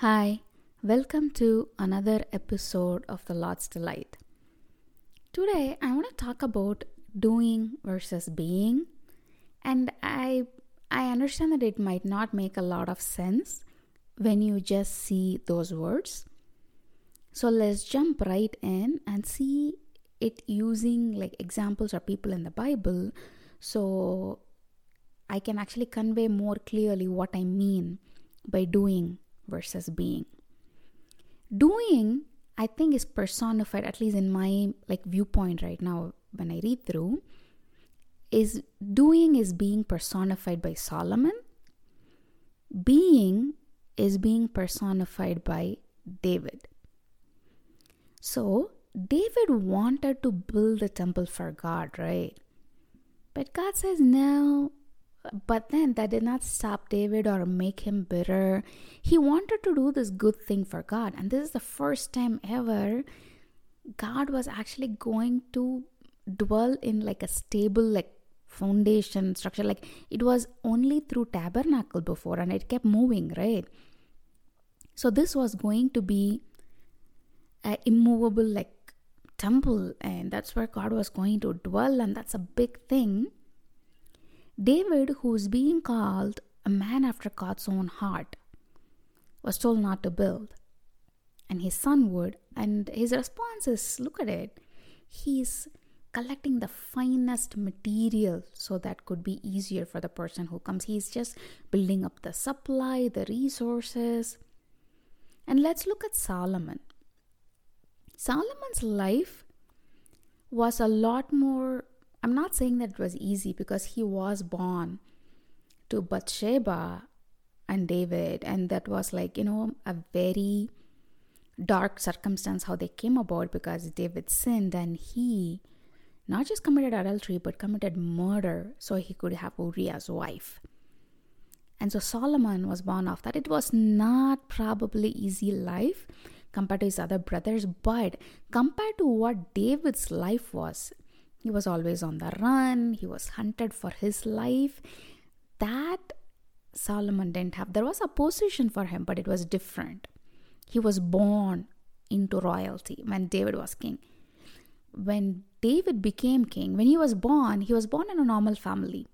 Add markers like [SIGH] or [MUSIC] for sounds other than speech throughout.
Hi, welcome to another episode of The Lord's Delight. Today, I want to talk about doing versus being, and I I understand that it might not make a lot of sense when you just see those words. So let's jump right in and see it using like examples or people in the Bible so I can actually convey more clearly what I mean by doing versus being. Doing, I think, is personified, at least in my like viewpoint right now when I read through, is doing is being personified by Solomon. Being is being personified by David. So, David wanted to build a temple for God, right? But God says, no, but then that did not stop David or make him bitter. He wanted to do this good thing for God. And this is the first time ever God was actually going to dwell in like a stable, like foundation structure. Like it was only through tabernacle before and it kept moving, right? So this was going to be a immovable like temple and that's where God was going to dwell and that's a big thing. David, who is being called a man after God's own heart, was told not to build. And his son would. And his response is look at it. He's collecting the finest material so that could be easier for the person who comes. He's just building up the supply, the resources. And let's look at Solomon. Solomon's life was a lot more I'm not saying that it was easy because he was born to Bathsheba and David, and that was like, you know, a very dark circumstance how they came about because David sinned and he not just committed adultery but committed murder so he could have Uriah's wife. And so Solomon was born of that. It was not probably easy life compared to his other brothers, but compared to what David's life was, he was always on the run, he was hunted for his life. That Solomon didn't have. There was a position for him, but it was different. He was born into royalty when David was king. When David became king, when he was born, he was born in a normal family.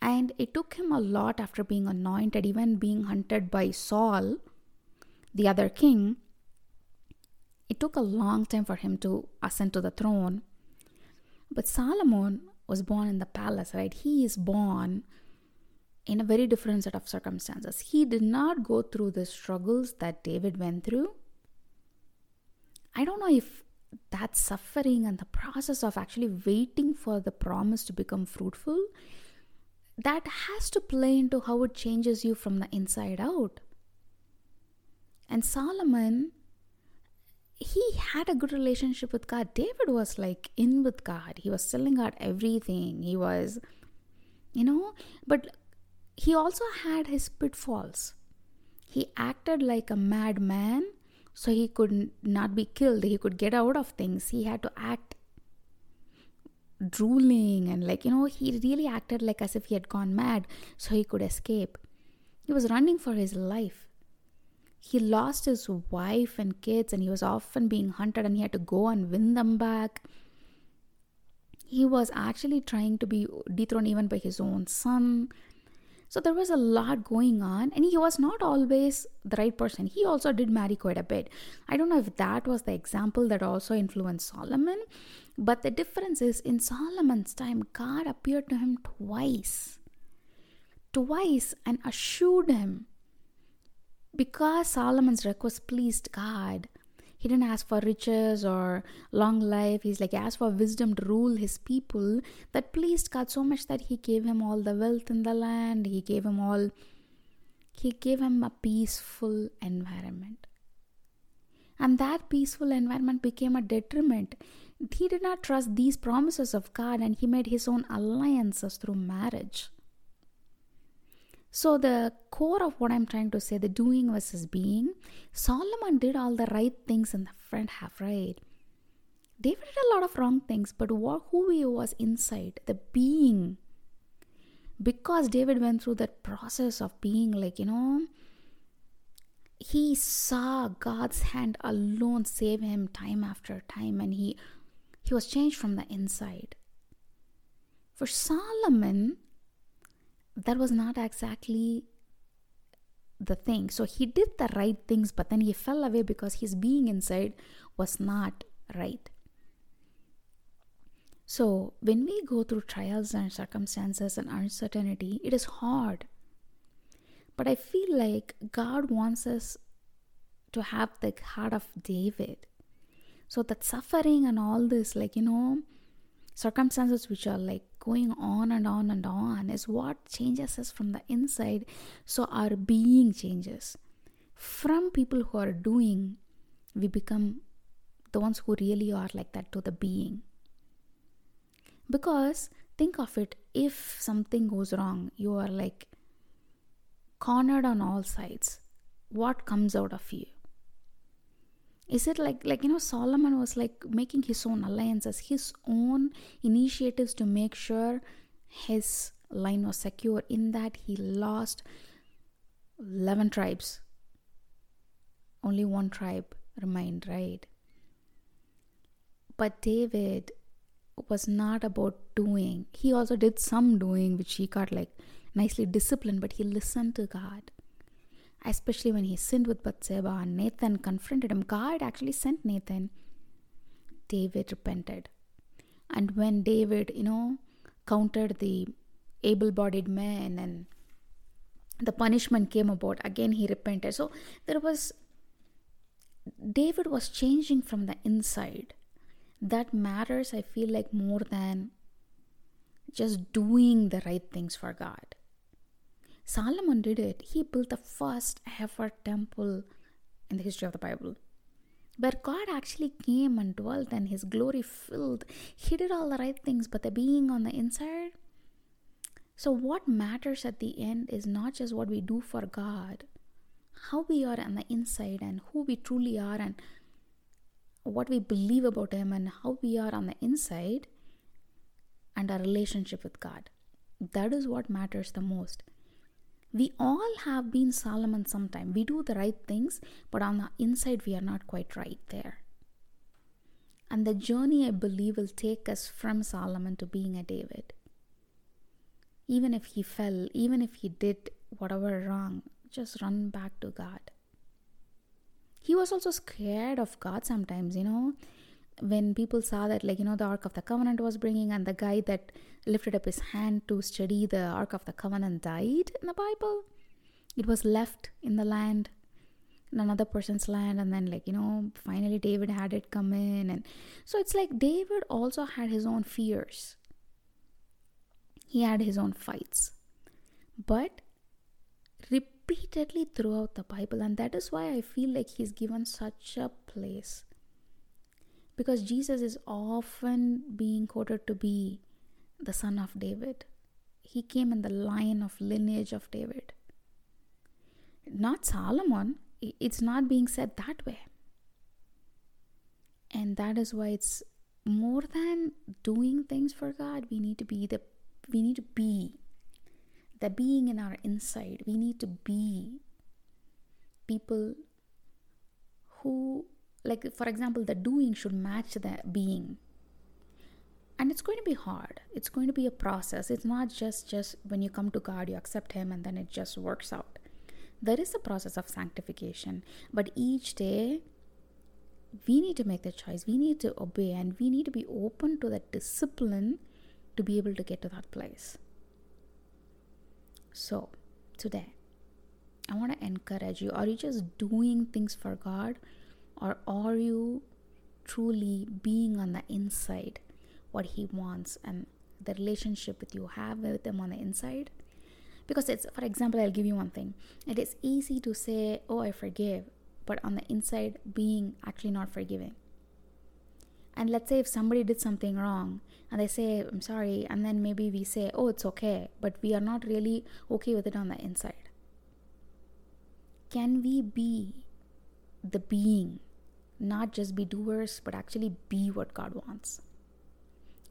And it took him a lot after being anointed, even being hunted by Saul, the other king. It took a long time for him to ascend to the throne. But Solomon was born in the palace, right? He is born in a very different set of circumstances. He did not go through the struggles that David went through. I don't know if that suffering and the process of actually waiting for the promise to become fruitful that has to play into how it changes you from the inside out. And Solomon he had a good relationship with God. David was like in with God. He was telling God everything. He was, you know, but he also had his pitfalls. He acted like a madman so he could not be killed. He could get out of things. He had to act drooling and like, you know, he really acted like as if he had gone mad so he could escape. He was running for his life he lost his wife and kids and he was often being hunted and he had to go and win them back. He was actually trying to be dethroned even by his own son. So there was a lot going on and he was not always the right person. He also did marry quite a bit. I don't know if that was the example that also influenced solomon but the difference is in solomon's time god appeared to him twice. Twice and assured him because Solomon's request pleased God, he didn't ask for riches or long life. He's like, he asked for wisdom to rule his people. That pleased God so much that he gave him all the wealth in the land. He gave him all, he gave him a peaceful environment. And that peaceful environment became a detriment. He did not trust these promises of God and he made his own alliances through marriage. So, the core of what I'm trying to say, the doing versus being, Solomon did all the right things in the front half, right? David did a lot of wrong things, but what, who he was inside, the being, because David went through that process of being like, you know, he saw God's hand alone save him time after time and he he was changed from the inside. For Solomon, that was not exactly the thing. So he did the right things, but then he fell away because his being inside was not right. So when we go through trials and circumstances and uncertainty, it is hard. But I feel like God wants us to have the heart of David so that suffering and all this like you know circumstances which are like going on and on and on is what changes us from the inside. So our being changes. From people who are doing we become the ones who really are like that to the being. Because think of it if something goes wrong you are like cornered on all sides. What comes out of you is it like like you know solomon was like making his own alliances his own initiatives to make sure his line was secure in that he lost 11 tribes. Only one tribe remained right? But david was not about doing. He also did some doing which he got like nicely disciplined but he listened to god especially when he sinned with Bathsheba and Nathan confronted him. God actually sent Nathan. David repented. And when David, you know, countered the able bodied men and the punishment came about, again he repented. So there was, David was changing from the inside. That matters, I feel like, more than just doing the right things for God. Solomon did it. He built the first ever temple in the history of the Bible. Where God actually came and dwelt and his glory filled. He did all the right things, but the being on the inside. So, what matters at the end is not just what we do for God, how we are on the inside and who we truly are and what we believe about Him and how we are on the inside and our relationship with God. That is what matters the most. We all have been Solomon sometime. We do the right things, but on the inside, we are not quite right there. And the journey, I believe, will take us from Solomon to being a David. Even if he fell, even if he did whatever wrong, just run back to God. He was also scared of God sometimes, you know when people saw that like you know the ark of the covenant was bringing and the guy that lifted up his hand to study the ark of the covenant died in the bible it was left in the land in another person's land and then like you know finally david had it come in and so it's like david also had his own fears. He had his own fights but repeatedly throughout the bible and that is why i feel like he's given such a place because Jesus is often being quoted to be the son of David. He came in the line of lineage of David. Not Solomon, it's not being said that way. And that is why it's more than doing things for God, we need to be the we need to be the being in our inside. We need to be people who like for example the doing should match the being. And it's going to be hard. It's going to be a process. It's not just just when you come to god you accept him and then it just works out. There is a process of sanctification but each day we need to make the choice. We need to obey and we need to be open to that discipline to be able to get to that place. So today i want to encourage you. Are you just doing things for god or are you truly being on the inside what he wants and the relationship that you have with him on the inside? Because it's, for example, I'll give you one thing. It is easy to say, Oh, I forgive, but on the inside, being actually not forgiving. And let's say if somebody did something wrong and they say, I'm sorry, and then maybe we say, Oh, it's okay, but we are not really okay with it on the inside. Can we be the being not just be doers, but actually be what God wants.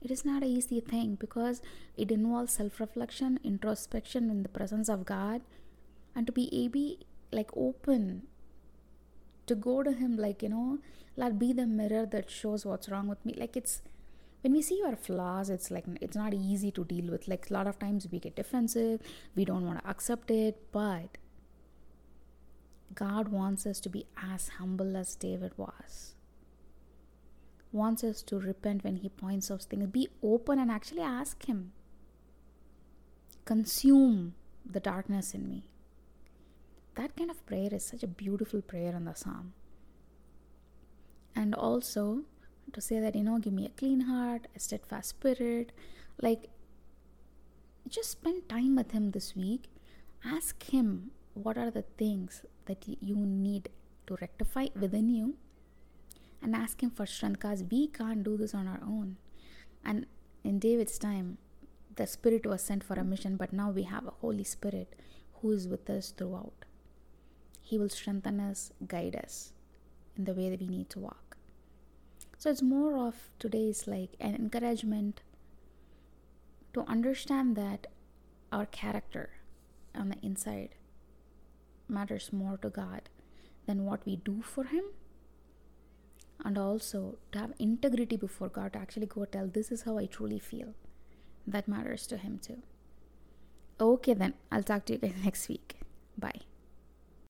It is not an easy thing because it involves self reflection, introspection in the presence of God, and to be able, like, open to go to him like you know let be the mirror that shows what's wrong with me like it's when we see our flaws it's like it's not easy to deal with like a lot of times we get defensive we don't want to accept it but god wants us to be as humble as david was. Wants us to repent when he points out things. Be open and actually ask him. Consume the darkness in me. That kind of prayer is such a beautiful prayer in the psalm. And also to say that you know give me a clean heart a steadfast spirit like just spend time with him this week. Ask him what are the things that you need to rectify within you and ask him for strength because we can't do this on our own. And in david's time the spirit was sent for a mission but now we have a holy spirit who is with us throughout. He will strengthen us guide us in the way that we need to walk so it's more of today's like an encouragement to understand that our character on the inside matters more to God than what we do for Him. And also to have integrity before God to actually go tell, This is how I truly feel. That matters to Him too. Okay, then I'll talk to you guys [LAUGHS] next week. Bye.